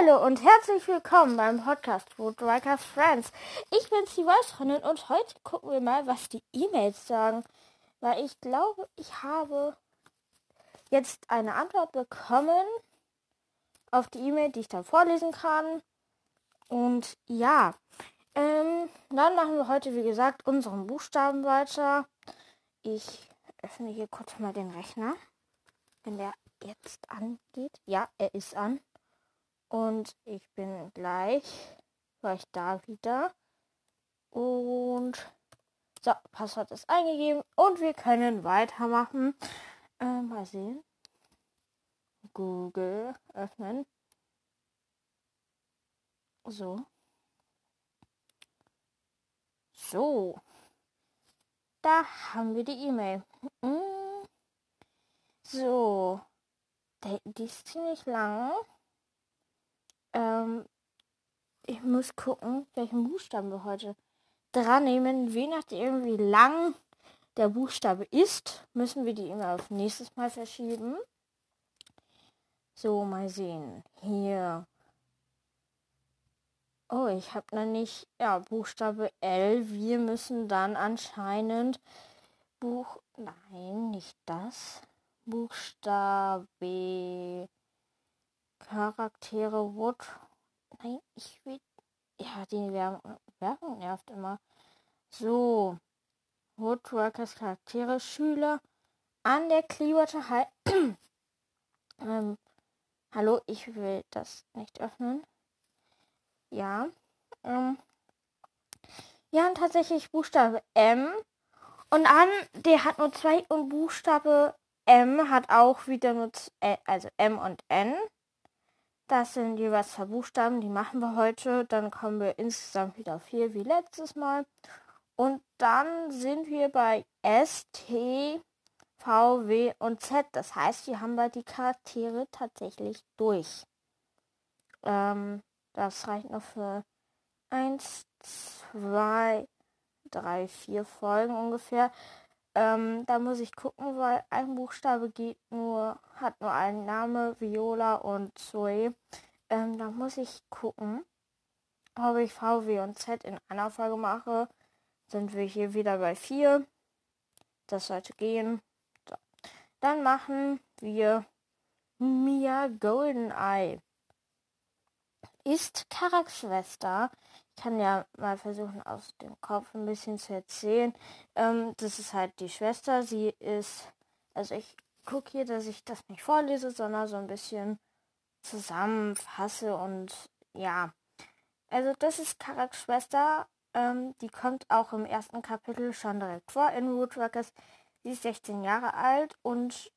Hallo und herzlich willkommen beim Podcast Woodwalkers Friends. Ich bin die Weißfreundin und heute gucken wir mal, was die E-Mails sagen. Weil ich glaube, ich habe jetzt eine Antwort bekommen auf die E-Mail, die ich dann vorlesen kann. Und ja, ähm, dann machen wir heute, wie gesagt, unseren Buchstaben weiter. Ich öffne hier kurz mal den Rechner. Wenn der jetzt angeht. Ja, er ist an. Und ich bin gleich, war ich da wieder. Und so, Passwort ist eingegeben und wir können weitermachen. Äh, mal sehen. Google öffnen. So. So. Da haben wir die E-Mail. Mm. So. Die ist ziemlich lang. Ähm, ich muss gucken, welchen Buchstaben wir heute dran nehmen. Je nachdem, wie lang der Buchstabe ist, müssen wir die immer auf nächstes Mal verschieben. So, mal sehen. Hier. Oh, ich habe noch nicht. Ja, Buchstabe L. Wir müssen dann anscheinend Buch. Nein, nicht das. Buchstabe. Charaktere Wood. Nein, ich will. Ja, die Werbung, nervt immer. So. Woodworkers Charaktere, Schüler an der Clearwater High. ähm, hallo, ich will das nicht öffnen. Ja. Ähm, ja, und tatsächlich Buchstabe M. Und an, der hat nur zwei und Buchstabe M hat auch wieder nur, äh, also M und N. Das sind jeweils zwei Buchstaben, die machen wir heute. Dann kommen wir insgesamt wieder auf vier wie letztes Mal. Und dann sind wir bei S, T, V, W und Z. Das heißt, wir haben bald die Charaktere tatsächlich durch. Ähm, das reicht noch für 1, 2, 3, 4 Folgen ungefähr. Ähm, da muss ich gucken, weil ein Buchstabe geht nur, hat nur einen Name, Viola und Zoe. Ähm, da muss ich gucken, ob ich V, W und Z in einer Folge mache. Sind wir hier wieder bei 4. Das sollte gehen. So. Dann machen wir Mia Goldeneye. Ist Karaks Schwester kann ja mal versuchen, aus dem Kopf ein bisschen zu erzählen. Ähm, das ist halt die Schwester. Sie ist, also ich gucke hier, dass ich das nicht vorlese, sondern so ein bisschen zusammenfasse und ja. Also das ist Karaks Schwester. Ähm, die kommt auch im ersten Kapitel schon direkt vor in Woodworkers. Sie ist 16 Jahre alt und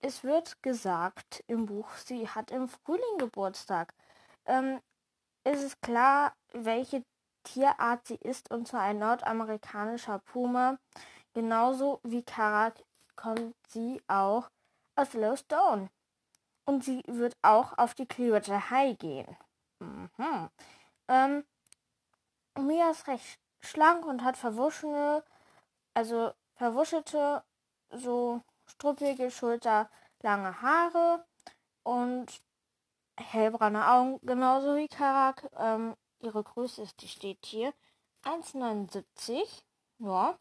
es wird gesagt im Buch, sie hat im Frühling Geburtstag. Ähm, ist es klar, welche Tierart sie ist, und zwar ein nordamerikanischer Puma. Genauso wie Karak kommt sie auch aus Lowstone. Und sie wird auch auf die Clearwater High gehen. Mhm. Ähm, Mia ist recht schlank und hat verwuschene, also verwuschelte, so struppige Schulter, lange Haare und hellbraune Augen, genauso wie Karak. Ähm, ihre Größe ist, die steht hier, 1,79. Ja.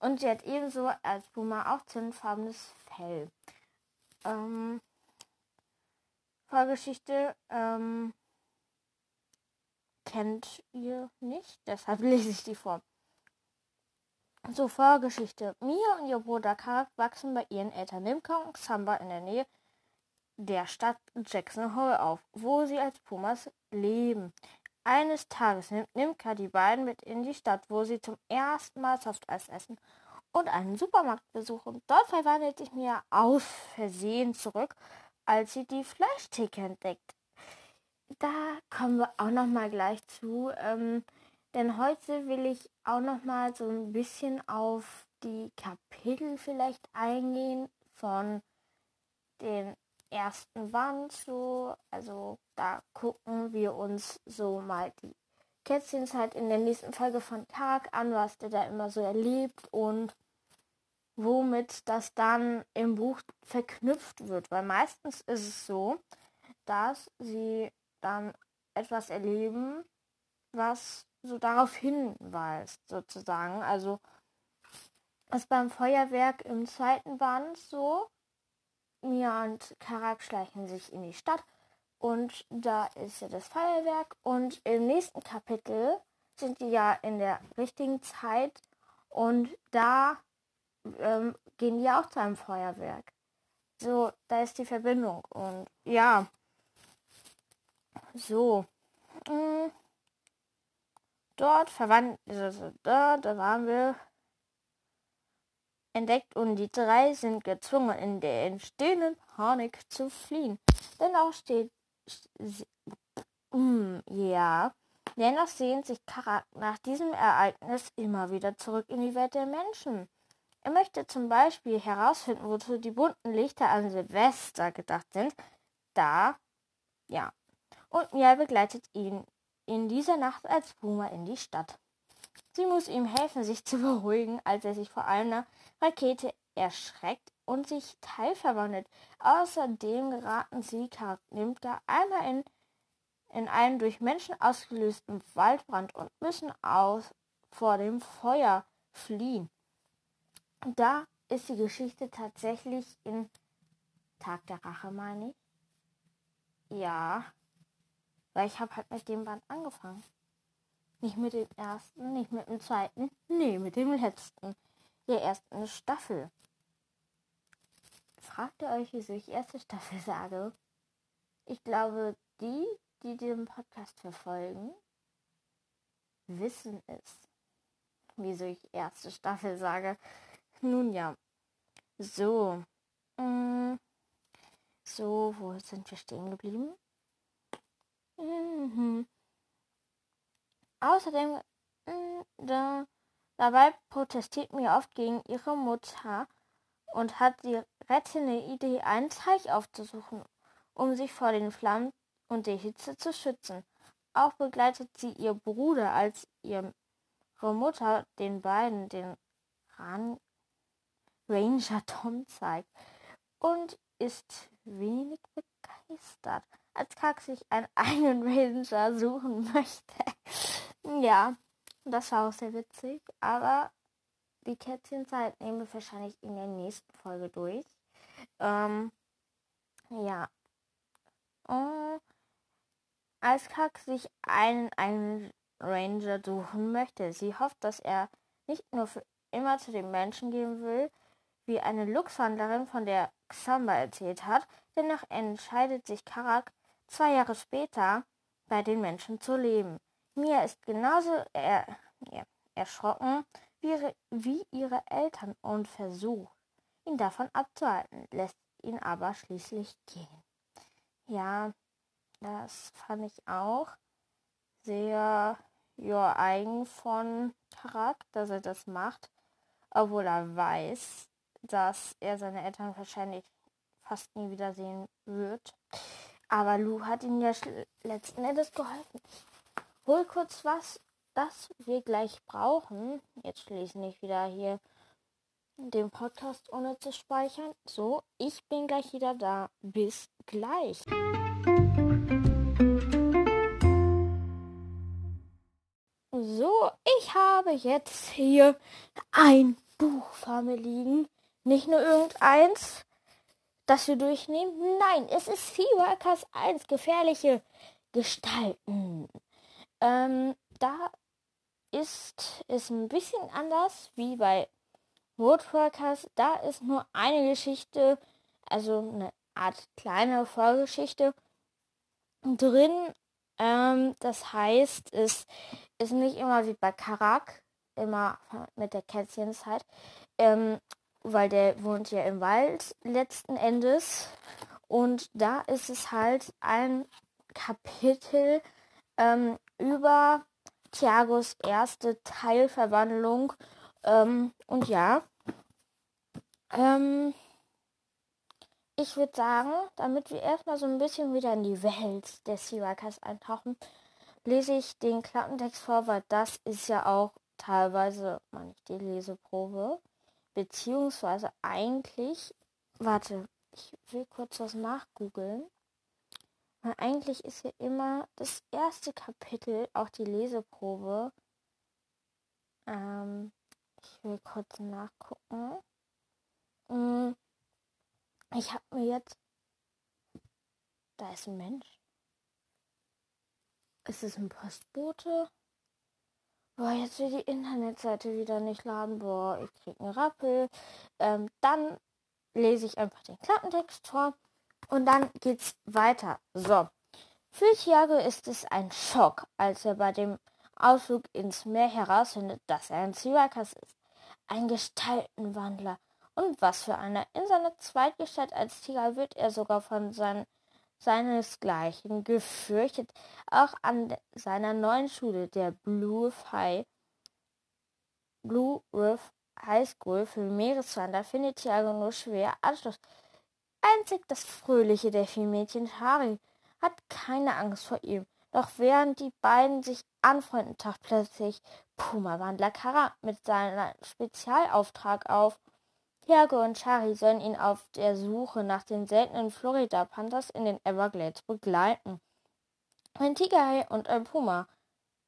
Und sie hat ebenso als Puma auch zündfarbenes Fell. Ähm, Vorgeschichte ähm, kennt ihr nicht, deshalb lese ich die vor. So, Vorgeschichte. Mia und ihr Bruder Karak wachsen bei ihren Eltern Nimka und Samba in der Nähe der Stadt Jackson Hole auf, wo sie als Pumas leben. Eines Tages nimmt Nimka die beiden mit in die Stadt, wo sie zum ersten Mal Softeis essen und einen Supermarkt besuchen. Dort verwandelt sich Mia aus Versehen zurück, als sie die Fleischtheke entdeckt. Da kommen wir auch noch mal gleich zu, ähm, denn heute will ich auch noch mal so ein bisschen auf die Kapitel vielleicht eingehen von den ersten Wand so. Also da gucken wir uns so mal die Kätzchens halt in der nächsten Folge von Tag an, was der da immer so erlebt und womit das dann im Buch verknüpft wird. Weil meistens ist es so, dass sie dann etwas erleben, was so darauf hinweist, sozusagen. Also ist beim Feuerwerk im zweiten Band so. Mia und Karak schleichen sich in die Stadt. Und da ist ja das Feuerwerk. Und im nächsten Kapitel sind die ja in der richtigen Zeit. Und da ähm, gehen die auch zu einem Feuerwerk. So, da ist die Verbindung. Und ja, so. Mh, mm, dort verwandt, also da, da waren wir entdeckt und die drei sind gezwungen, in der entstehenden Panik zu fliehen. Dennoch steht, mm, ja, dennoch sehnt sich Karak nach diesem Ereignis immer wieder zurück in die Welt der Menschen. Er möchte zum Beispiel herausfinden, wozu die bunten Lichter an Silvester gedacht sind. Da, ja. Und Mia begleitet ihn in dieser Nacht als Boomer in die Stadt. Sie muss ihm helfen, sich zu beruhigen, als er sich vor einer Rakete erschreckt und sich teilverwandelt. Außerdem geraten sie Charakter einmal in, in einen durch Menschen ausgelösten Waldbrand und müssen aus vor dem Feuer fliehen. Da ist die Geschichte tatsächlich in Tag der Rache, meine ich. Ja, weil ich habe halt mit dem Band angefangen. Nicht mit dem ersten, nicht mit dem zweiten, nee, mit dem letzten. Der ersten Staffel. Fragt ihr euch, wieso ich erste Staffel sage? Ich glaube, die, die den Podcast verfolgen, wissen es. Wieso ich erste Staffel sage. Nun ja. So. Mm, so, wo sind wir stehen geblieben? Mhm. Außerdem, mm, da, dabei protestiert mir oft gegen ihre Mutter und hat die rettende Idee, einen Teich aufzusuchen, um sich vor den Flammen und der Hitze zu schützen. Auch begleitet sie ihr Bruder, als ihre Mutter den beiden den Ran Ranger Tom zeigt und ist wenig begeistert, als Kack sich einen eigenen Ranger suchen möchte. ja, das war auch sehr witzig, aber die Kätzchenzeit nehmen wir wahrscheinlich in der nächsten Folge durch. Ähm, ja. Und als Kack sich einen, einen Ranger suchen möchte, sie hofft, dass er nicht nur für immer zu den Menschen gehen will, wie eine Luchshändlerin von der Xamba erzählt hat. Dennoch entscheidet sich Karak zwei Jahre später bei den Menschen zu leben. Mia ist genauso er, er, erschrocken wie ihre, wie ihre Eltern und versucht, ihn davon abzuhalten, lässt ihn aber schließlich gehen. Ja, das fand ich auch sehr ja, eigen von Karak, dass er das macht, obwohl er weiß, dass er seine Eltern wahrscheinlich fast nie wiedersehen wird. Aber Lou hat ihm ja letzten Endes geholfen. Hol kurz was, das wir gleich brauchen. Jetzt schließe ich wieder hier den Podcast ohne zu speichern. So, ich bin gleich wieder da. Bis gleich. So, ich habe jetzt hier ein Buch vor mir liegen. Nicht nur irgendeins, das wir durchnehmen. Nein, es ist Seaworkers 1, gefährliche Gestalten. Ähm, da ist es ein bisschen anders wie bei Woodworkers. Da ist nur eine Geschichte, also eine Art kleine Vorgeschichte drin. Ähm, das heißt, es ist nicht immer wie bei Karak, immer mit der Kätzchenzeit. Ähm, weil der wohnt ja im Wald letzten Endes. Und da ist es halt ein Kapitel ähm, über Thiagos erste Teilverwandlung. Ähm, und ja, ähm, ich würde sagen, damit wir erstmal so ein bisschen wieder in die Welt der Seawalkers eintauchen, lese ich den Klappentext vor, weil das ist ja auch teilweise, meine die Leseprobe. Beziehungsweise eigentlich, warte, ich will kurz was nachgoogeln, Weil eigentlich ist ja immer das erste Kapitel, auch die Leseprobe. Ähm, ich will kurz nachgucken. Hm, ich habe mir jetzt. Da ist ein Mensch. Ist es ein Postbote? Boah, jetzt will die Internetseite wieder nicht laden. Boah, ich krieg einen Rappel. Ähm, dann lese ich einfach den Klappentext vor und dann geht's weiter. So. Für Thiago ist es ein Schock, als er bei dem Ausflug ins Meer herausfindet, dass er ein Syrakas ist. Ein Gestaltenwandler. Und was für einer. In seiner Zweitgestalt als Tiger wird er sogar von seinen seinesgleichen gefürchtet. Auch an seiner neuen Schule, der Blue High, Blue Riff High School für Meereswander, findet Thiago nur schwer Anschluss. Einzig das fröhliche Delfinmädchen Harry hat keine Angst vor ihm. Doch während die beiden sich anfreunden, taucht plötzlich Puma-Wandler Kara mit seinem Spezialauftrag auf. Tiago und Chari sollen ihn auf der Suche nach den seltenen Florida-Panthers in den Everglades begleiten. Ein Tigerhai und ein Puma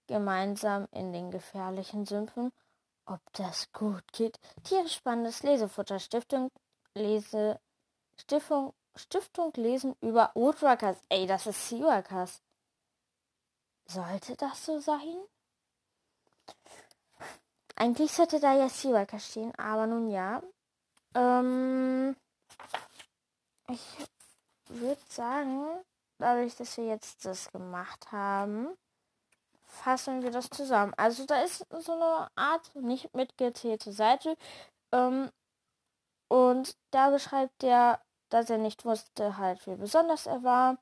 gemeinsam in den gefährlichen Sümpfen. Ob das gut geht? Tierisch spannendes Lesefutter. Stiftung Lese Stiftung, Stiftung Lesen über Woodruckers. Ey, das ist Seaworkers. Sollte das so sein? Eigentlich sollte da ja Seaworker stehen, aber nun ja. Ähm, ich würde sagen, dadurch, dass wir jetzt das gemacht haben, fassen wir das zusammen. Also da ist so eine Art nicht mitgezählte Seite. Ähm, und da beschreibt er, dass er nicht wusste, halt, wie besonders er war.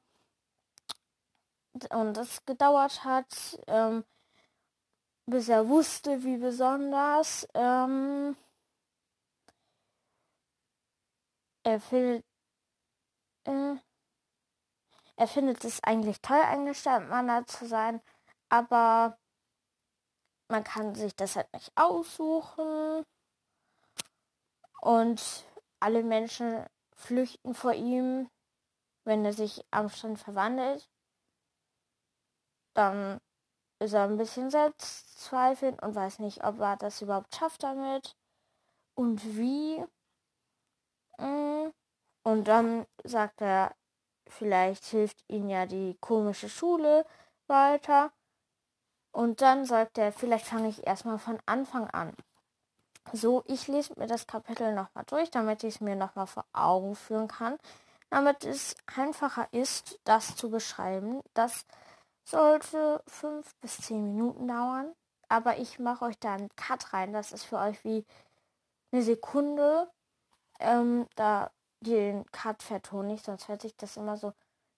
Und es gedauert hat, ähm, bis er wusste, wie besonders. Ähm, er findet, äh, er findet es eigentlich toll, ein Gestaltmaler zu sein, aber man kann sich das halt nicht aussuchen. Und alle Menschen flüchten vor ihm, wenn er sich am Strand verwandelt. Dann ist er ein bisschen selbstzweifelnd und weiß nicht, ob er das überhaupt schafft damit und wie. Mm. Und dann sagt er, vielleicht hilft ihm ja die komische Schule weiter. Und dann sagt er, vielleicht fange ich erstmal von Anfang an. So, ich lese mir das Kapitel nochmal durch, damit ich es mir nochmal vor Augen führen kann. Damit es einfacher ist, das zu beschreiben. Das sollte fünf bis zehn Minuten dauern. Aber ich mache euch da einen Cut rein. Das ist für euch wie eine Sekunde ähm, da den Cut vertone ich, sonst hört sich das immer so,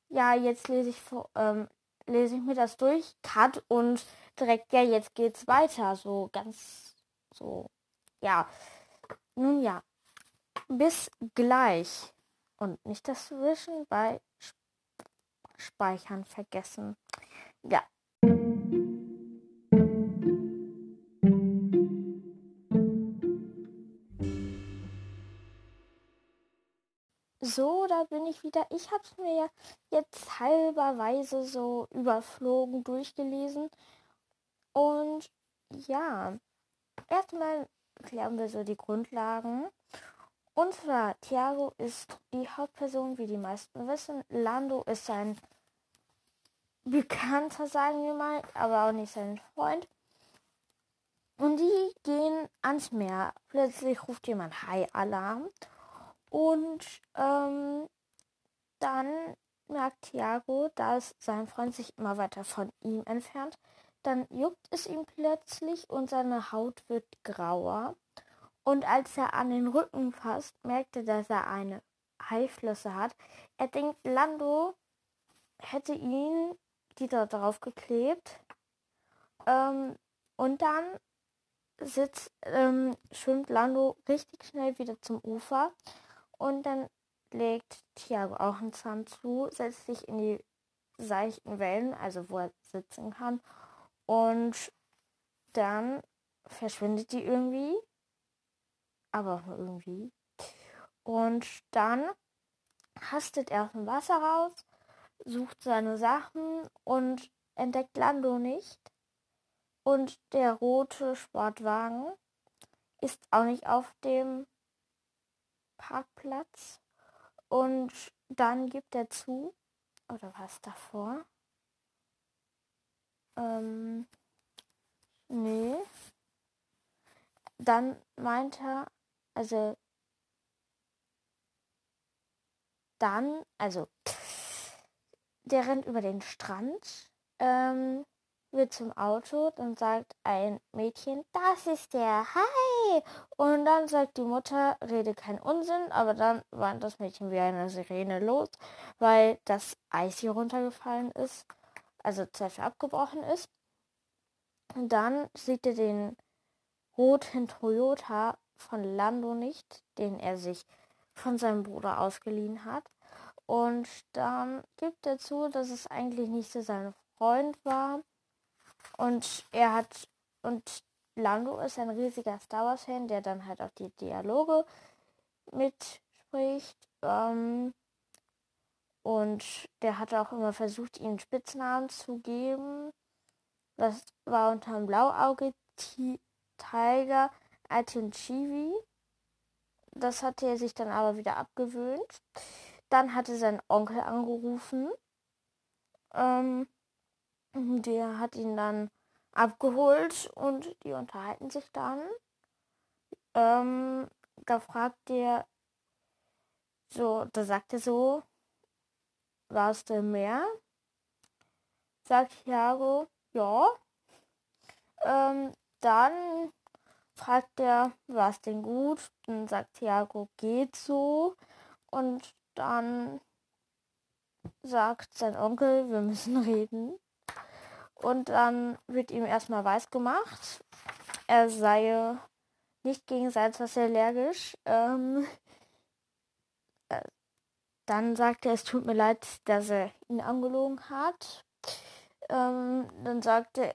ja, jetzt lese ich, ähm, lese ich mir das durch, Cut und direkt, ja, jetzt geht's weiter, so ganz, so, ja. Nun ja, bis gleich. Und nicht das Wischen bei Speichern vergessen. Ja, So, da bin ich wieder. Ich habe es mir jetzt halberweise so überflogen durchgelesen. Und ja, erstmal klären wir so die Grundlagen. Und zwar, Thiago ist die Hauptperson, wie die meisten wissen. Lando ist sein Bekannter, sagen wir mal, aber auch nicht sein Freund. Und die gehen ans Meer. Plötzlich ruft jemand Hai-Alarm. Und ähm, dann merkt Thiago, dass sein Freund sich immer weiter von ihm entfernt. Dann juckt es ihm plötzlich und seine Haut wird grauer. Und als er an den Rücken fasst, merkt er, dass er eine Haiflosse hat. Er denkt, Lando hätte ihn die da drauf geklebt. Ähm, und dann sitzt, ähm, schwimmt Lando richtig schnell wieder zum Ufer und dann legt Thiago auch einen Zahn zu, setzt sich in die seichten Wellen, also wo er sitzen kann. Und dann verschwindet die irgendwie. Aber auch nur irgendwie. Und dann hastet er aus dem Wasser raus, sucht seine Sachen und entdeckt Lando nicht. Und der rote Sportwagen ist auch nicht auf dem Parkplatz. Und dann gibt er zu, oder was davor? Ähm, nee. Dann meint er, also dann, also der rennt über den Strand, ähm, wird zum Auto, dann sagt ein Mädchen, das ist der, hi! Und dann sagt die Mutter, rede kein Unsinn, aber dann war das Mädchen wie eine Sirene los, weil das Eis hier runtergefallen ist, also Zeit abgebrochen ist. Und dann sieht er den roten Toyota von Lando nicht, den er sich von seinem Bruder ausgeliehen hat. Und dann gibt er zu, dass es eigentlich nicht so sein Freund war. Und er hat, und Lando ist ein riesiger Star Wars-Fan, der dann halt auch die Dialoge mitspricht. Ähm, und der hat auch immer versucht, ihm Spitznamen zu geben. Das war unter dem Blauauge Tiger Atinchivi. Das hatte er sich dann aber wieder abgewöhnt. Dann hatte sein Onkel angerufen. Ähm, der hat ihn dann abgeholt und die unterhalten sich dann. Ähm, da fragt er so, da sagt er so, warst du mehr? Sagt Thiago, ja. Ähm, dann fragt er, war es denn gut? Dann sagt Thiago, geht so. Und dann sagt sein Onkel, wir müssen reden. Und dann wird ihm erstmal weiß gemacht, er sei nicht gegen Salzwasser allergisch. Ähm, äh, dann sagt er, es tut mir leid, dass er ihn angelogen hat. Ähm, dann sagte er,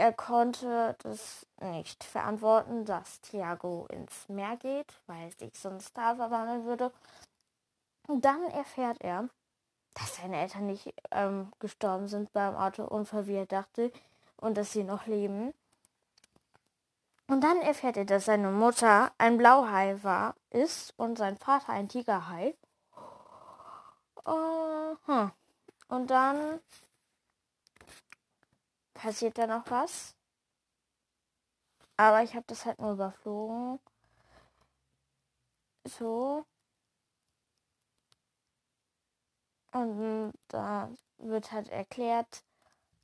er konnte das nicht verantworten, dass Thiago ins Meer geht, weil sich sonst da verwandeln würde. Und dann erfährt er, dass seine Eltern nicht ähm, gestorben sind beim Autounfall, wie er dachte, und dass sie noch leben. Und dann erfährt er, dass seine Mutter ein Blauhai war, ist und sein Vater ein Tigerhai. Uh, hm. Und dann passiert da noch was. Aber ich habe das halt nur überflogen. So. Und da wird halt erklärt,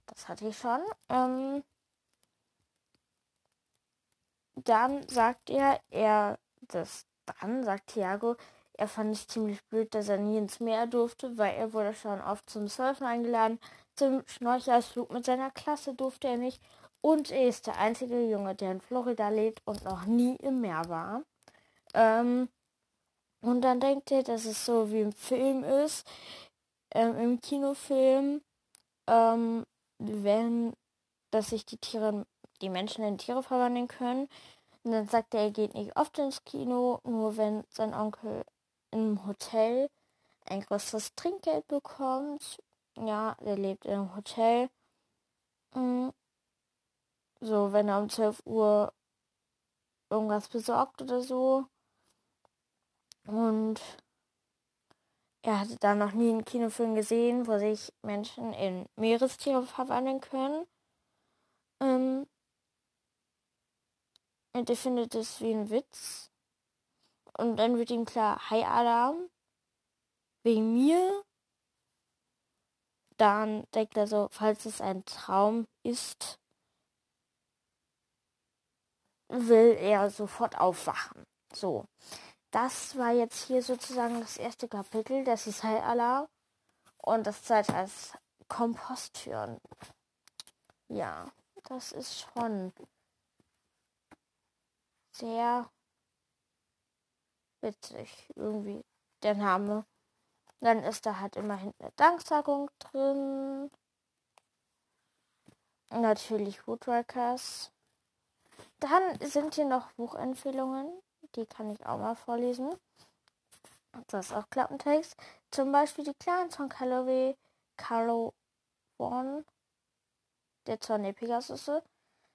das hatte ich schon. Ähm, dann sagt er, er, das dann sagt Thiago, er fand es ziemlich blöd, dass er nie ins Meer durfte, weil er wurde schon oft zum Surfen eingeladen. Zum Schnorchelausflug mit seiner Klasse durfte er nicht. Und er ist der einzige Junge, der in Florida lebt und noch nie im Meer war. Ähm, und dann denkt er, dass es so wie im Film ist ähm, im Kinofilm, ähm, wenn, dass sich die Tiere, die Menschen in Tiere verwandeln können. Und dann sagt er, er geht nicht oft ins Kino, nur wenn sein Onkel im Hotel ein größeres Trinkgeld bekommt. Ja, er lebt im Hotel. Mhm. So, wenn er um 12 Uhr irgendwas besorgt oder so. Und er hatte da noch nie einen Kinofilm gesehen, wo sich Menschen in Meerestiere verwandeln können. Ähm, und er findet es wie ein Witz. Und dann wird ihm klar, Hi Alarm, wegen mir. Dann denkt er so, falls es ein Traum ist, will er sofort aufwachen. So das war jetzt hier sozusagen das erste Kapitel, das ist halt Allah. Und das zweite als Komposttüren. Ja, das ist schon sehr witzig, irgendwie der Name. Dann ist da halt immerhin eine Danksagung drin. Natürlich Woodworkers. Dann sind hier noch Buchempfehlungen die kann ich auch mal vorlesen. Das ist auch Klappentext. Zum Beispiel die Clans von Calloway, Carlo Von, der Zorn Pegasus,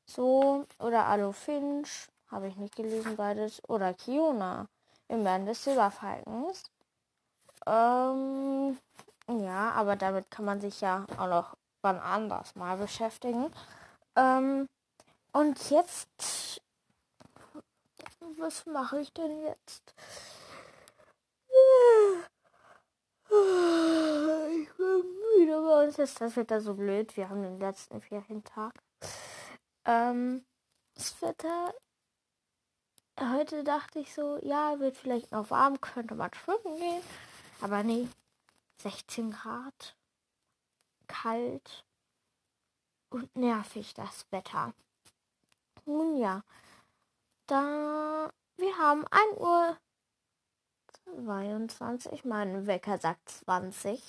so, oder Alo Finch, habe ich nicht gelesen beides, oder Kiona im Band des Silberfalkens. Ähm, ja, aber damit kann man sich ja auch noch wann anders mal beschäftigen. Ähm, und jetzt, was mache ich denn jetzt? Ich bin müde, bei uns ist das Wetter so blöd. Wir haben den letzten Ferientag. Ähm, das Wetter. Heute dachte ich so, ja, wird vielleicht noch warm, könnte man schwimmen gehen. Aber nee, 16 Grad. Kalt. Und nervig das Wetter. Nun ja, da wir haben 1 Uhr 22, mein Wecker sagt 20.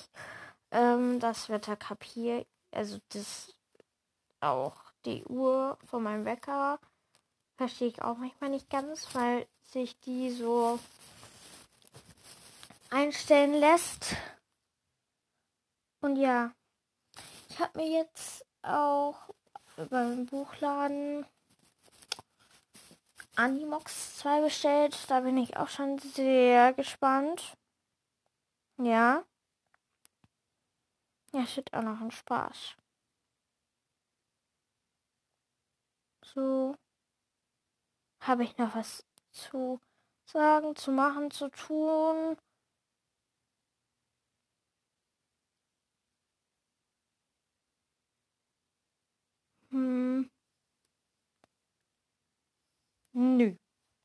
Ähm, das Wetter kapiert, also das auch die Uhr von meinem Wecker verstehe ich auch manchmal nicht ganz, weil sich die so einstellen lässt. Und ja, ich habe mir jetzt auch beim Buchladen Animox 2 bestellt. Da bin ich auch schon sehr gespannt. Ja. Ja, steht auch noch ein Spaß. So. Habe ich noch was zu sagen, zu machen, zu tun? Hm. Nö,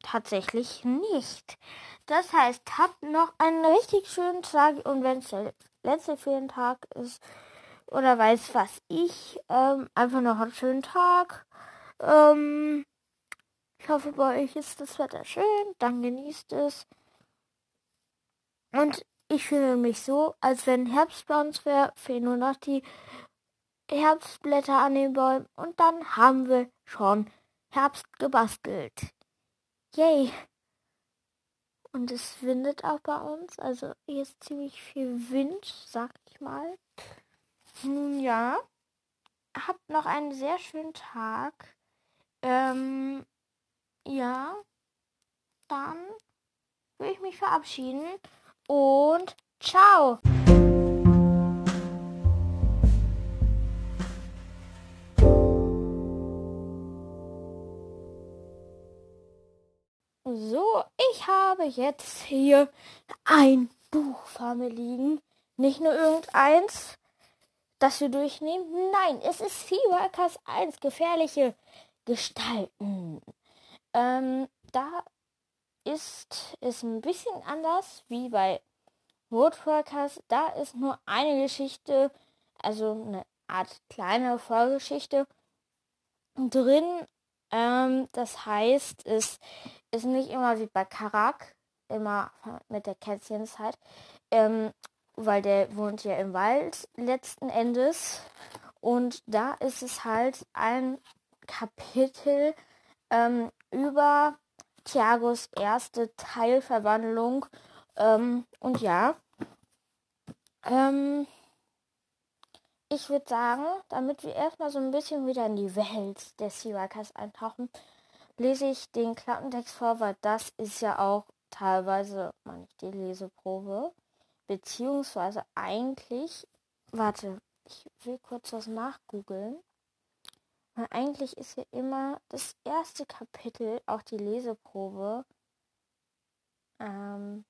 tatsächlich nicht. Das heißt, habt noch einen richtig schönen Tag und wenn es der letzte Ferientag ist oder weiß was ich, ähm, einfach noch einen schönen Tag. Ähm, ich hoffe, bei euch ist das Wetter schön, dann genießt es. Und ich fühle mich so, als wenn Herbst bei uns wäre, fehlen nur noch die Herbstblätter an den Bäumen und dann haben wir schon Herbst gebastelt. Yay! Und es windet auch bei uns. Also hier ist ziemlich viel Wind, sag ich mal. Nun ja, habt noch einen sehr schönen Tag. Ähm, ja, dann will ich mich verabschieden und ciao! So, ich habe jetzt hier ein Buch vor mir liegen. Nicht nur irgendeins, das wir durchnehmen. Nein, es ist Seaworkers 1, gefährliche Gestalten. Ähm, da ist es ein bisschen anders wie bei Woodworkers. Da ist nur eine Geschichte, also eine Art kleine Vorgeschichte drin. Ähm, das heißt, es ist nicht immer wie bei Karak, immer mit der Kätzchenzeit, ähm, weil der wohnt ja im Wald letzten Endes. Und da ist es halt ein Kapitel ähm, über Thiagos erste Teilverwandlung. Ähm, und ja, ähm, ich würde sagen, damit wir erstmal so ein bisschen wieder in die Welt der Seawalkers eintauchen, lese ich den Klappentext vor, weil das ist ja auch teilweise nicht die Leseprobe. Beziehungsweise eigentlich, warte, ich will kurz was nachgoogeln. Weil eigentlich ist ja immer das erste Kapitel auch die Leseprobe. Ähm,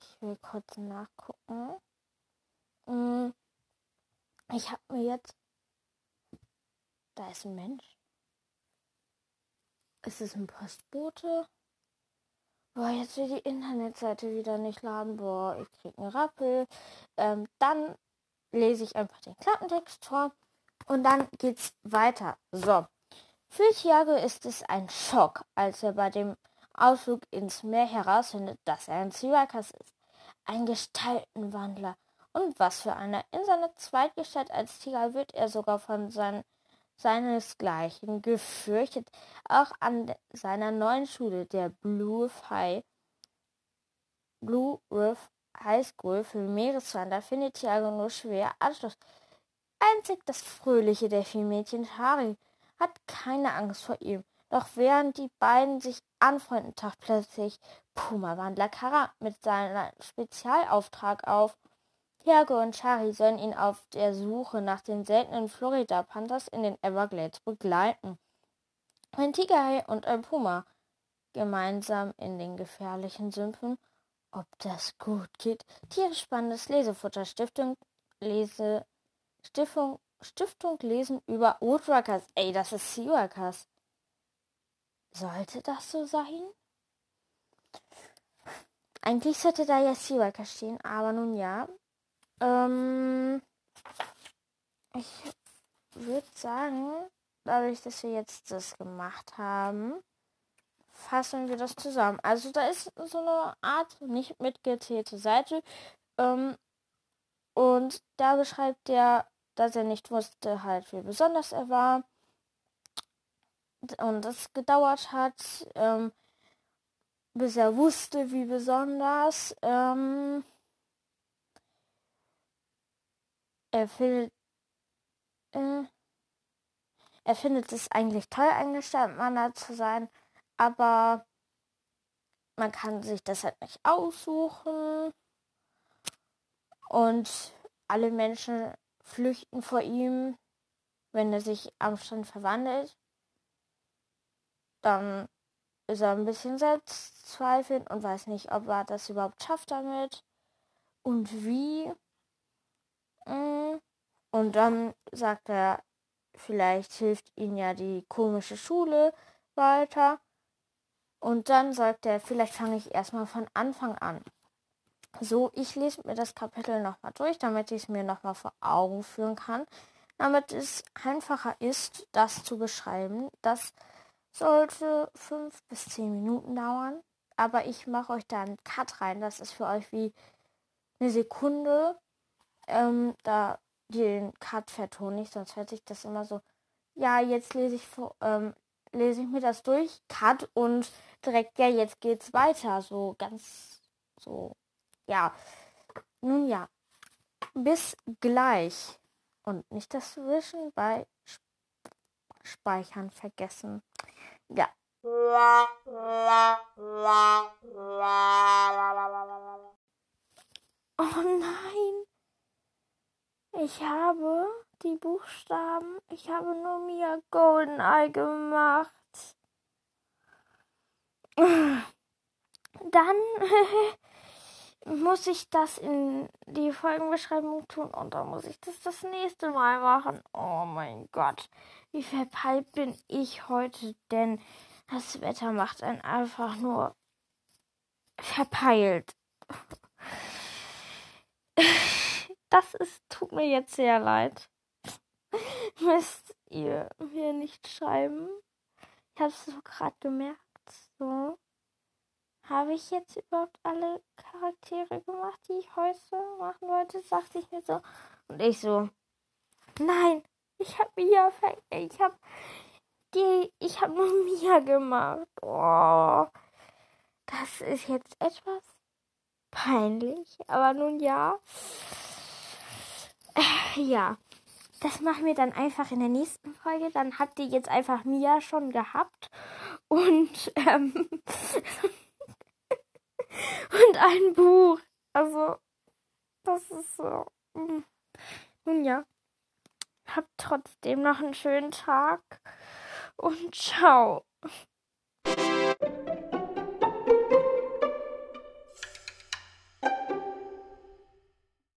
ich will kurz nachgucken. Hm, ich habe mir jetzt. Da ist ein Mensch. Ist es ein Postbote? Boah, jetzt will die Internetseite wieder nicht laden. Boah, ich krieg einen Rappel. Ähm, dann lese ich einfach den Klappentext vor und dann geht's weiter. So. Für Thiago ist es ein Schock, als er bei dem Ausflug ins Meer herausfindet, dass er ein Syrakas ist. Ein Gestaltenwandler. Und was für einer. In seiner Zweitgestalt als Tiger wird er sogar von seinen seinesgleichen gefürchtet. Auch an seiner neuen Schule, der Blue High, Blue Riff High School für Meereswander, findet Thiago nur schwer Anschluss. Einzig das fröhliche Delfinmädchen Shari hat keine Angst vor ihm. Doch während die beiden sich anfreunden, taucht plötzlich Puma-Wandler Kara mit seinem Spezialauftrag auf. Tiago und Shari sollen ihn auf der Suche nach den seltenen Florida-Panthers in den Everglades begleiten. Ein Tigerhai und ein Puma gemeinsam in den gefährlichen Sümpfen. Ob das gut geht? Tierisch spannendes Lesefutter. Stiftung, Lese, Stiftung, Stiftung Lesen über Woodruckers. Ey, das ist Seaworkers. Sollte das so sein? Eigentlich sollte da ja Seaworker stehen, aber nun ja. Ähm, ich würde sagen, dadurch, dass wir jetzt das gemacht haben, fassen wir das zusammen. Also da ist so eine Art nicht mitgezählte Seite. Ähm, und da beschreibt er, dass er nicht wusste halt, wie besonders er war. Und es gedauert hat, ähm, bis er wusste, wie besonders. Ähm, er findet, äh, er findet es eigentlich toll, ein Gestaltmanner zu sein aber man kann sich das halt nicht aussuchen. Und alle Menschen flüchten vor ihm, wenn er sich am Strand verwandelt. Dann ist er ein bisschen selbstzweifelnd und weiß nicht, ob er das überhaupt schafft damit und wie. Mm. Und dann sagt er, vielleicht hilft ihm ja die komische Schule weiter. Und dann sagt er, vielleicht fange ich erstmal von Anfang an. So, ich lese mir das Kapitel nochmal durch, damit ich es mir nochmal vor Augen führen kann. Damit es einfacher ist, das zu beschreiben. Das sollte fünf bis zehn Minuten dauern. Aber ich mache euch da einen Cut rein. Das ist für euch wie eine Sekunde. Ähm, da den Cut vertone ich, sonst hört sich das immer so. Ja, jetzt lese ich, ähm, lese ich mir das durch, Cut und direkt, ja, jetzt geht's weiter. So ganz, so, ja. Nun ja, bis gleich. Und nicht das Wischen bei Speichern vergessen. Ja. Oh nein. Ich habe die Buchstaben. Ich habe nur Mia Goldeneye gemacht. Dann muss ich das in die Folgenbeschreibung tun und dann muss ich das das nächste Mal machen. Oh mein Gott, wie verpeilt bin ich heute denn? Das Wetter macht einen einfach nur verpeilt. Das ist, tut mir jetzt sehr leid. Müsst ihr mir nicht schreiben. Ich habe es so gerade gemerkt. So. Habe ich jetzt überhaupt alle Charaktere gemacht, die ich heute machen wollte? Sagte ich mir so. Und ich so. Nein, ich habe Mia ver ich habe die ich habe nur Mia gemacht. Oh. Das ist jetzt etwas peinlich, aber nun ja. Ja das machen wir dann einfach in der nächsten Folge. Dann habt ihr jetzt einfach Mia schon gehabt. Und, ähm, und ein Buch. Also, das ist so. Hm. Nun ja, habt trotzdem noch einen schönen Tag und ciao.